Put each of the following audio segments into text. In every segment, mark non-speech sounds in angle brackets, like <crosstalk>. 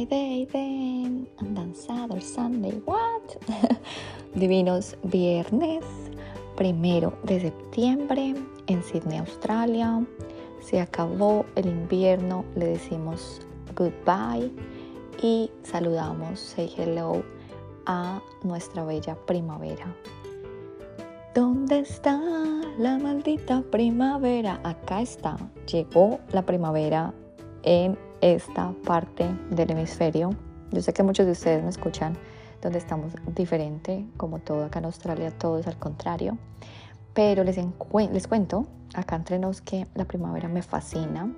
Friday then, and then Saturday, Sunday, what? <laughs> Divinos viernes, primero de septiembre en Sydney, Australia. Se acabó el invierno, le decimos goodbye y saludamos, say hello a nuestra bella primavera. ¿Dónde está la maldita primavera? Acá está. Llegó la primavera en esta parte del hemisferio. Yo sé que muchos de ustedes me escuchan donde estamos diferente, como todo acá en Australia, todo es al contrario. Pero les, les cuento acá entre nos que la primavera me fascina.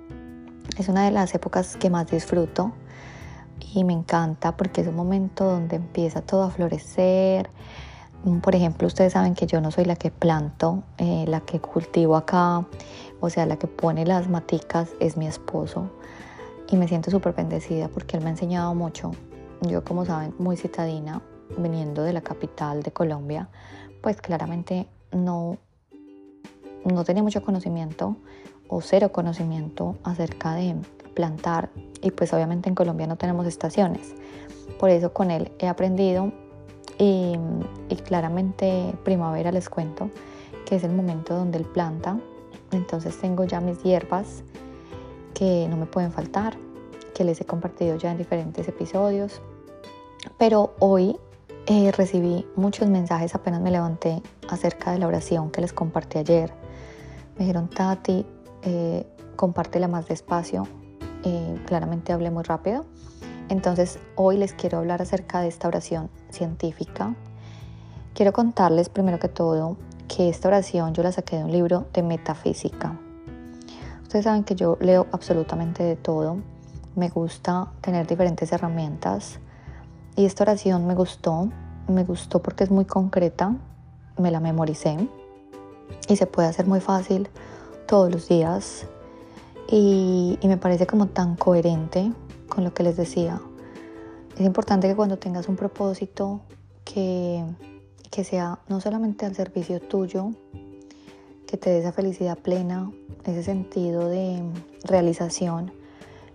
Es una de las épocas que más disfruto y me encanta porque es un momento donde empieza todo a florecer. Por ejemplo, ustedes saben que yo no soy la que planto, eh, la que cultivo acá, o sea, la que pone las maticas es mi esposo y me siento súper bendecida porque él me ha enseñado mucho. Yo, como saben, muy citadina, viniendo de la capital de Colombia, pues claramente no, no tenía mucho conocimiento o cero conocimiento acerca de plantar y pues obviamente en Colombia no tenemos estaciones. Por eso con él he aprendido y, y claramente primavera les cuento que es el momento donde él planta. Entonces tengo ya mis hierbas que no me pueden faltar, que les he compartido ya en diferentes episodios. Pero hoy eh, recibí muchos mensajes apenas me levanté acerca de la oración que les compartí ayer. Me dijeron, Tati, eh, compártela más despacio. Eh, claramente hablé muy rápido. Entonces hoy les quiero hablar acerca de esta oración científica. Quiero contarles primero que todo que esta oración yo la saqué de un libro de metafísica. Ustedes saben que yo leo absolutamente de todo. Me gusta tener diferentes herramientas. Y esta oración me gustó. Me gustó porque es muy concreta. Me la memoricé. Y se puede hacer muy fácil todos los días. Y, me parece como tan coherente con lo que les decía. Es importante que cuando tengas un propósito que, que sea no solamente al servicio tuyo, que te dé esa felicidad plena, ese sentido de realización,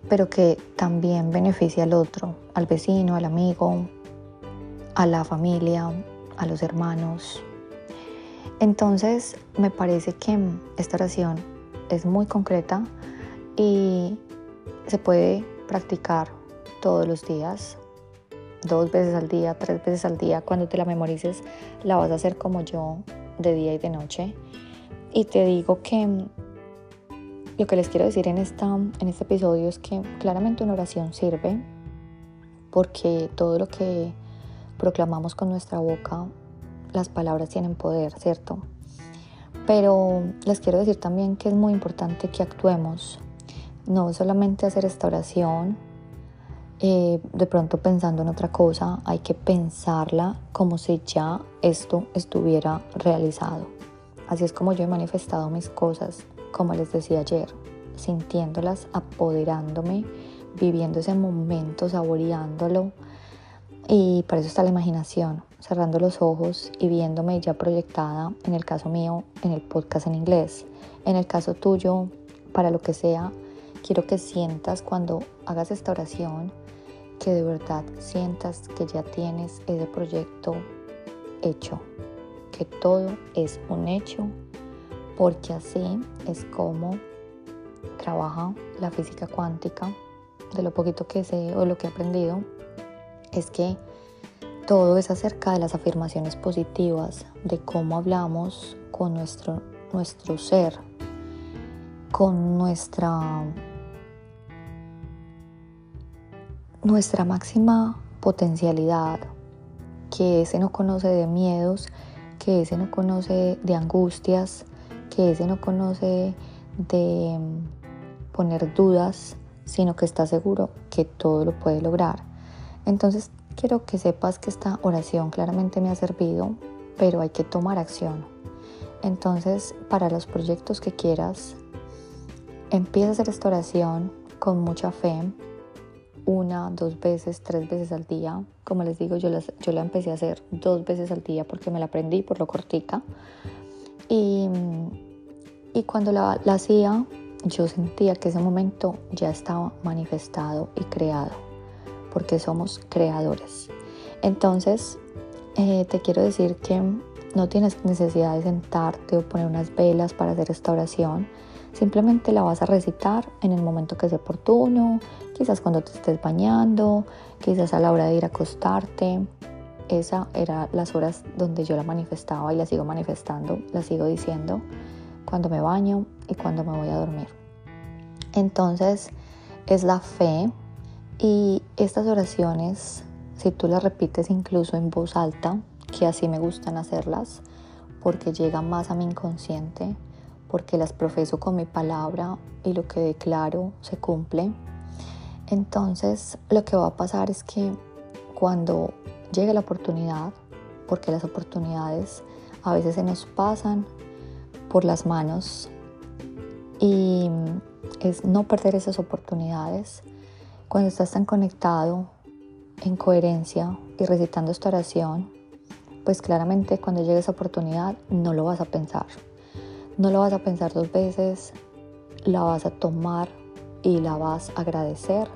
pero que también beneficie al otro, al vecino, al amigo, a la familia, a los hermanos. Entonces me parece que esta oración es muy concreta y se puede practicar todos los días, dos veces al día, tres veces al día. Cuando te la memorices, la vas a hacer como yo, de día y de noche. Y te digo que lo que les quiero decir en, esta, en este episodio es que claramente una oración sirve porque todo lo que proclamamos con nuestra boca, las palabras tienen poder, ¿cierto? Pero les quiero decir también que es muy importante que actuemos, no solamente hacer esta oración, eh, de pronto pensando en otra cosa, hay que pensarla como si ya esto estuviera realizado. Así es como yo he manifestado mis cosas, como les decía ayer, sintiéndolas, apoderándome, viviendo ese momento, saboreándolo. Y para eso está la imaginación, cerrando los ojos y viéndome ya proyectada, en el caso mío, en el podcast en inglés. En el caso tuyo, para lo que sea, quiero que sientas cuando hagas esta oración, que de verdad sientas que ya tienes ese proyecto hecho, que todo es un hecho, porque así es como trabaja la física cuántica. De lo poquito que sé o lo que he aprendido, es que todo es acerca de las afirmaciones positivas, de cómo hablamos con nuestro, nuestro ser, con nuestra, nuestra máxima potencialidad, que ese no conoce de miedos, que ese no conoce de angustias, que ese no conoce de mm, poner dudas, sino que está seguro que todo lo puede lograr. Entonces quiero que sepas que esta oración claramente me ha servido, pero hay que tomar acción. Entonces, para los proyectos que quieras, empieza a hacer esta oración con mucha fe, una, dos veces, tres veces al día. Como les digo, yo, yo la empecé a hacer dos veces al día porque me la aprendí por lo cortica. Y, y cuando la, la hacía, yo sentía que ese momento ya estaba manifestado y creado. porque somos creadores. Entonces, eh, te quiero decir que no tienes necesidad de sentarte o poner unas velas para hacer esta oración. Simplemente la vas a recitar en el momento que sea oportuno, quizás cuando te estés bañando, quizás a la hora de ir a acostarte. Esa era las horas donde yo la manifestaba y la sigo manifestando, la sigo diciendo cuando me baño y cuando me voy a dormir. Entonces es la fe y estas oraciones, si tú las repites incluso en voz alta, que así me gustan hacerlas, porque llegan más a mi inconsciente, porque las profeso con mi palabra y lo que declaro se cumple. Entonces lo que va a pasar es que cuando llegue la oportunidad, porque las oportunidades a veces se nos pasan por las manos y es no perder esas oportunidades. Cuando estás tan conectado, en coherencia y recitando esta oración, pues claramente cuando llegue esa oportunidad no lo vas a pensar. No lo vas a pensar dos veces, la vas a tomar y la vas a agradecer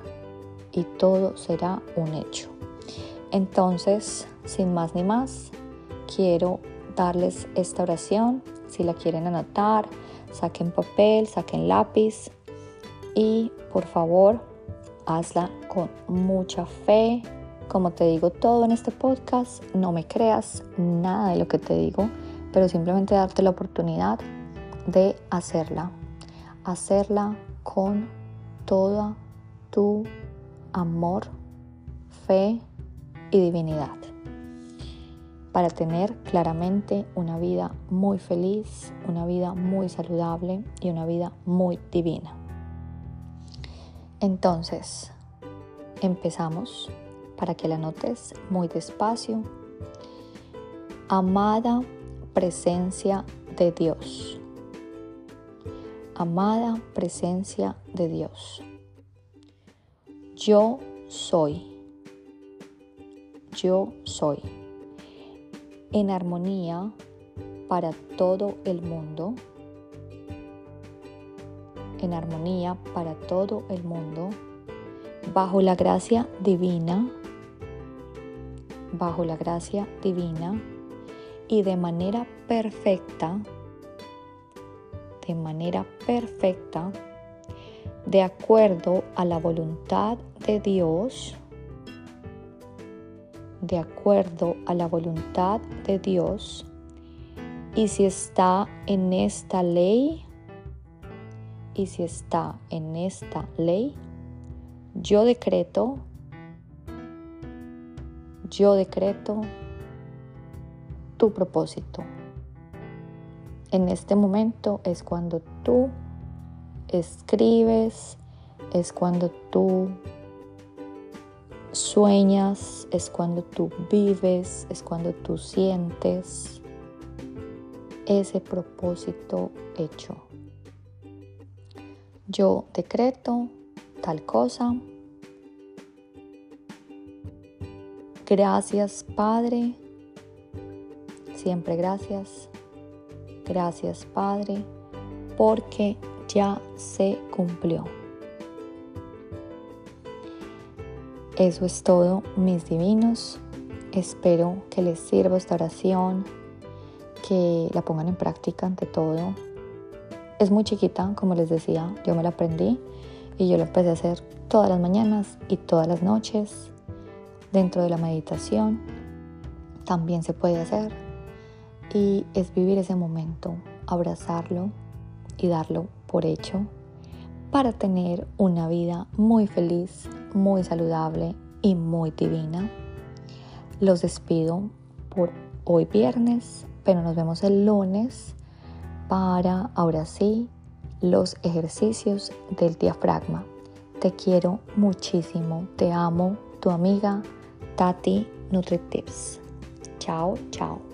y todo será un hecho. Entonces, sin más ni más, quiero darles esta oración. Si la quieren anotar, saquen papel, saquen lápiz y por favor hazla con mucha fe. Como te digo todo en este podcast, no me creas nada de lo que te digo, pero simplemente darte la oportunidad de hacerla. Hacerla con toda tu amor, fe y divinidad para tener claramente una vida muy feliz, una vida muy saludable y una vida muy divina. Entonces, empezamos para que la notes muy despacio. Amada presencia de Dios. Amada presencia de Dios. Yo soy. Yo soy en armonía para todo el mundo, en armonía para todo el mundo, bajo la gracia divina, bajo la gracia divina. Y de manera perfecta, de manera perfecta, de acuerdo a la voluntad de Dios, de acuerdo a la voluntad de Dios y si está en esta ley, y si está en esta ley, yo decreto, yo decreto tu propósito. En este momento es cuando tú escribes, es cuando tú sueñas, es cuando tú vives, es cuando tú sientes ese propósito hecho. Yo decreto tal cosa. Gracias Padre. Siempre gracias. Gracias Padre porque ya se cumplió. Eso es todo, mis divinos. Espero que les sirva esta oración, que la pongan en práctica ante todo. Es muy chiquita, como les decía, yo me la aprendí y yo la empecé a hacer todas las mañanas y todas las noches dentro de la meditación. También se puede hacer y es vivir ese momento, abrazarlo y darlo por hecho para tener una vida muy feliz, muy saludable y muy divina. Los despido por hoy viernes, pero nos vemos el lunes para, ahora sí, los ejercicios del diafragma. Te quiero muchísimo, te amo, tu amiga Tati NutriTips. Chao, chao.